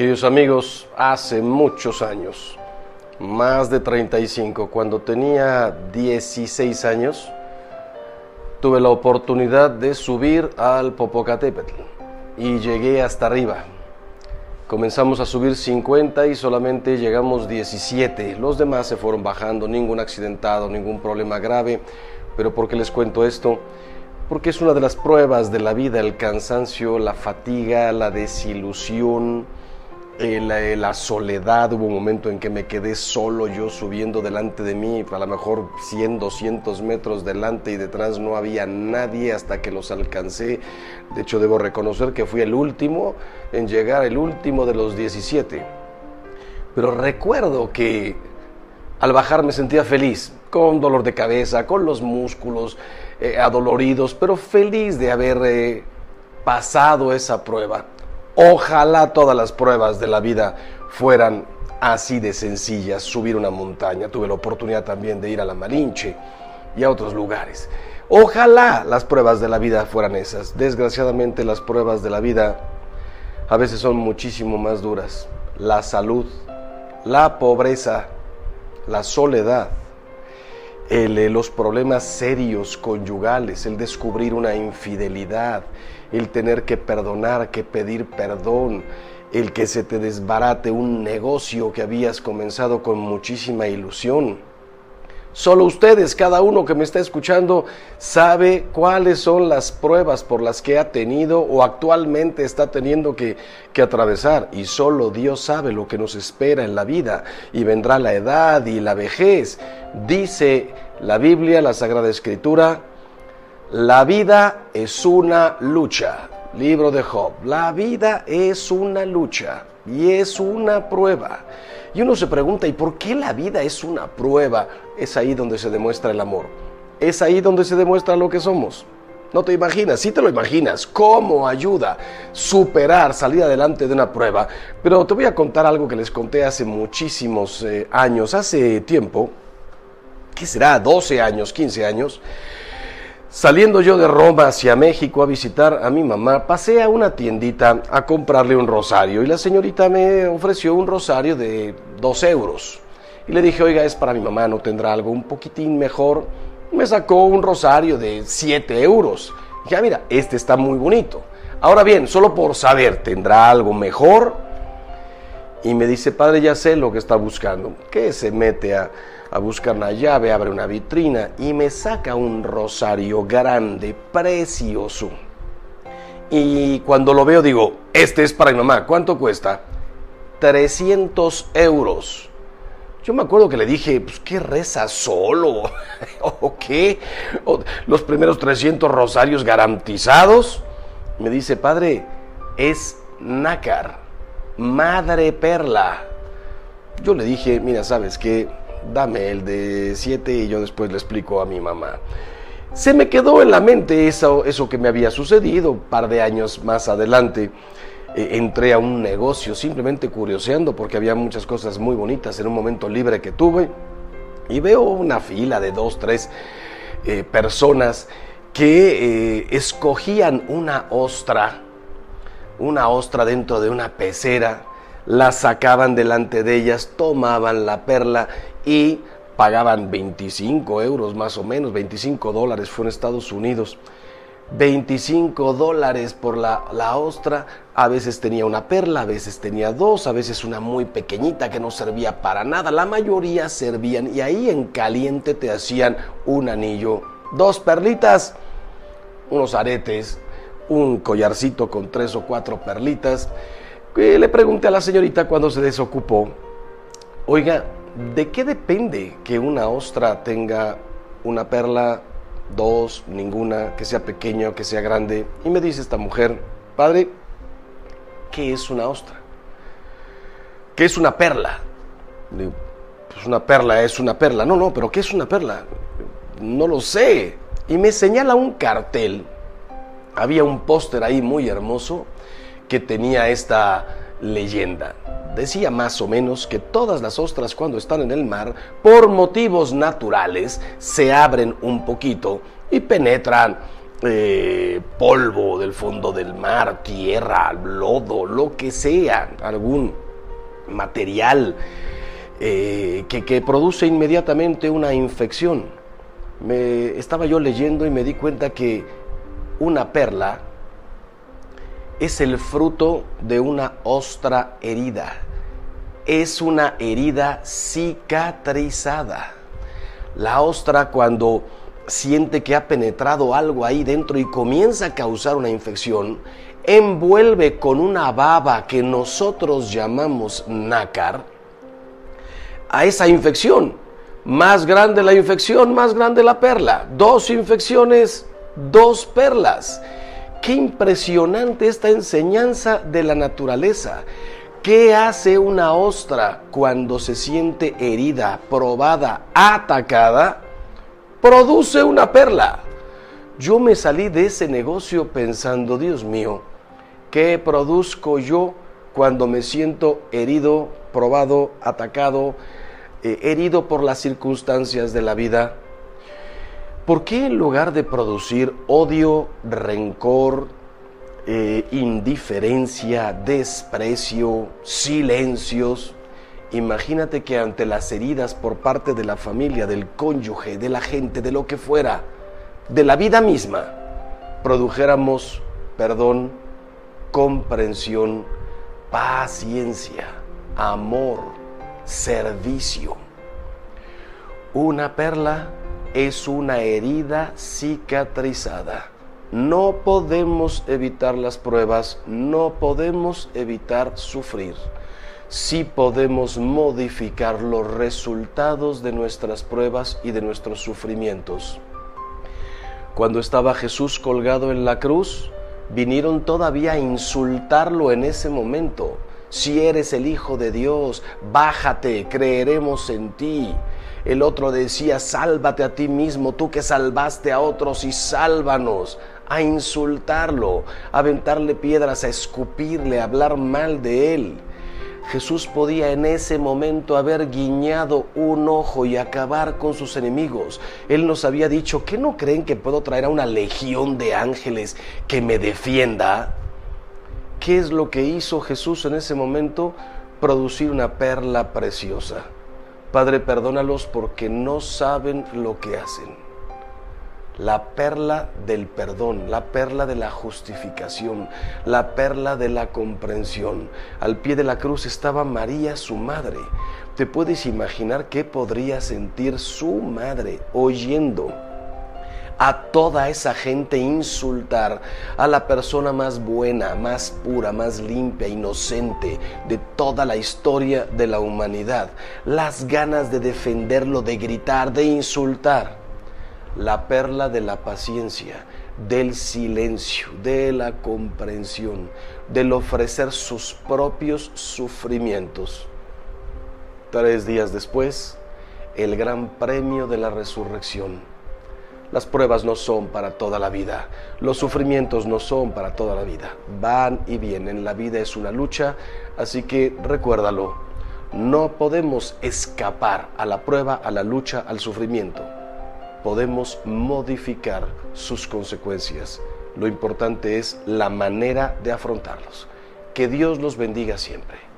Queridos amigos, hace muchos años, más de 35, cuando tenía 16 años, tuve la oportunidad de subir al Popocatépetl y llegué hasta arriba. Comenzamos a subir 50 y solamente llegamos 17. Los demás se fueron bajando, ningún accidentado, ningún problema grave. Pero ¿por qué les cuento esto? Porque es una de las pruebas de la vida, el cansancio, la fatiga, la desilusión, la, la, soledad, hubo un momento en que me quedé solo yo subiendo delante de mí, a lo mejor 100, 200 metros delante y detrás no había nadie hasta que los alcancé. De hecho, debo reconocer que fui el último en llegar, el último de los 17. Pero recuerdo que al bajar me sentía feliz, con dolor de cabeza, con los músculos eh, adoloridos, pero feliz de haber eh, pasado esa prueba. Ojalá todas las pruebas de la vida fueran así de sencillas. Subir una montaña, tuve la oportunidad también de ir a la Malinche y a otros lugares. Ojalá las pruebas de la vida fueran esas. Desgraciadamente las pruebas de la vida a veces son muchísimo más duras. La salud, la pobreza, la soledad, el, los problemas serios conyugales, el descubrir una infidelidad, el tener que perdonar, que pedir perdón, el que se te desbarate un negocio que habías comenzado con muchísima ilusión. Solo ustedes, cada uno que me está escuchando, sabe cuáles son las pruebas por las que ha tenido o actualmente está teniendo que, que, atravesar. Y solo Dios sabe lo que nos espera en la vida. Y vendrá la edad y la vejez. Dice la Biblia, la Sagrada Escritura, la vida es una lucha. Libro de Job. La vida es una lucha y es una prueba. Y uno se pregunta, ¿y por qué la vida es una prueba? Es ahí donde se demuestra el amor. Es ahí donde se demuestra lo que somos. No te imaginas, sí te lo imaginas, cómo ayuda superar, salir adelante de una prueba. Pero te voy a contar algo que les conté hace muchísimos eh, años, hace tiempo, ¿qué será? 12 años, 15 años. Saliendo yo de Roma hacia México a visitar a mi mamá, pasé a una tiendita a comprarle un rosario y la señorita me ofreció un rosario de dos euros. Y le dije, oiga, es para mi mamá, ¿no tendrá algo un poquitín mejor? Me sacó un rosario de 7 euros. Y dije, ah, mira, este está muy bonito. Ahora bien, solo por saber, ¿tendrá algo mejor? Y me dice, padre, ya sé lo que está buscando. ¿Qué se mete a, a buscar una llave, abre una vitrina y me saca un rosario grande, precioso. Y cuando lo veo digo, este es para mi mamá, ¿cuánto cuesta? 300 euros. Yo me acuerdo que le dije, pues, ¿qué reza solo? ¿O qué? ¿Los primeros 300 rosarios garantizados? Me dice, padre, es nácar, madre perla. Yo le dije, mira, ¿sabes qué? Dame el de 7 y yo después le explico a mi mamá. Se me quedó en la mente eso, eso que me había sucedido un par de años más adelante. Eh, entré a un negocio simplemente curioseando porque había muchas cosas muy bonitas en un momento libre que tuve y veo una fila de dos, tres eh, personas que eh, escogían una ostra, una ostra dentro de una pecera, la sacaban delante de ellas, tomaban la perla y pagaban 25 euros más o menos, 25 dólares, fue en Estados Unidos. 25 dólares por la, la, ostra, a veces tenía una perla, a veces tenía dos, a veces una muy pequeñita que no servía para nada, la mayoría servían y ahí en caliente te hacían un anillo, dos perlitas, unos aretes, un collarcito con tres o cuatro perlitas. Le pregunté a la señorita cuando se desocupó, oiga, ¿De qué depende que una ostra tenga una perla, dos, ninguna, que sea pequeña que sea grande? Y me dice esta mujer, padre, ¿qué es una ostra? ¿Qué es una perla? Digo, pues una perla es una perla. No, no, pero ¿qué es una perla? No lo sé. Y me señala un cartel. Había un póster ahí muy hermoso que tenía esta leyenda decía más o menos que todas las ostras cuando están en el mar, por motivos naturales, se abren un poquito y penetran eh, polvo del fondo del mar, tierra, lodo, lo que sea, algún material eh, que, que, produce inmediatamente una infección. Me, estaba yo leyendo y me di cuenta que una perla es el fruto de una ostra herida. Es una herida cicatrizada. La ostra cuando siente que ha penetrado algo ahí dentro y comienza a causar una infección, envuelve con una baba que nosotros llamamos nácar a esa infección. Más grande la infección, más grande la perla. Dos infecciones, dos perlas. Qué impresionante esta enseñanza de la naturaleza. ¿Qué hace una ostra cuando se siente herida, probada, atacada? Produce una perla. Yo me salí de ese negocio pensando, Dios mío, ¿qué produzco yo cuando me siento herido, probado, atacado, eh, herido por las circunstancias de la vida? ¿Por qué en lugar de producir odio, rencor, eh, indiferencia, desprecio, silencios, imagínate que ante las heridas por parte de la familia, del cónyuge, de la gente, de lo que fuera, de la vida misma, produjéramos perdón, comprensión, paciencia, amor, servicio. Una perla es una herida cicatrizada. No podemos evitar las pruebas, no podemos evitar sufrir. Sí podemos modificar los resultados de nuestras pruebas y de nuestros sufrimientos. Cuando estaba Jesús colgado en la cruz, vinieron todavía a insultarlo en ese momento. Si eres el Hijo de Dios, bájate, creeremos en ti. El otro decía, sálvate a ti mismo, tú que salvaste a otros y sálvanos a insultarlo, a aventarle piedras, a escupirle, a hablar mal de él. Jesús podía en ese momento haber guiñado un ojo y acabar con sus enemigos. Él nos había dicho, ¿qué no creen que puedo traer a una legión de ángeles que me defienda? ¿Qué es lo que hizo Jesús en ese momento? Producir una perla preciosa. Padre, perdónalos porque no saben lo que hacen la perla del perdón, la perla de la justificación, la perla de la comprensión. Al pie de la cruz estaba María, su madre. ¿Te puedes imaginar qué podría sentir su madre oyendo? A toda esa gente insultar a la persona más buena, más pura, más limpia, inocente de toda la historia de la humanidad. Las ganas de defenderlo, de gritar, de insultar la perla de la paciencia, del silencio, de la comprensión, del ofrecer sus propios sufrimientos. Tres días después, el gran premio de la resurrección. Las pruebas no son para toda la vida, los sufrimientos no son para toda la vida, van y vienen, la vida es una lucha, así que recuérdalo, no podemos escapar a la prueba, a la lucha, al sufrimiento podemos modificar sus consecuencias. Lo importante es la manera de afrontarlos. Que Dios los bendiga siempre.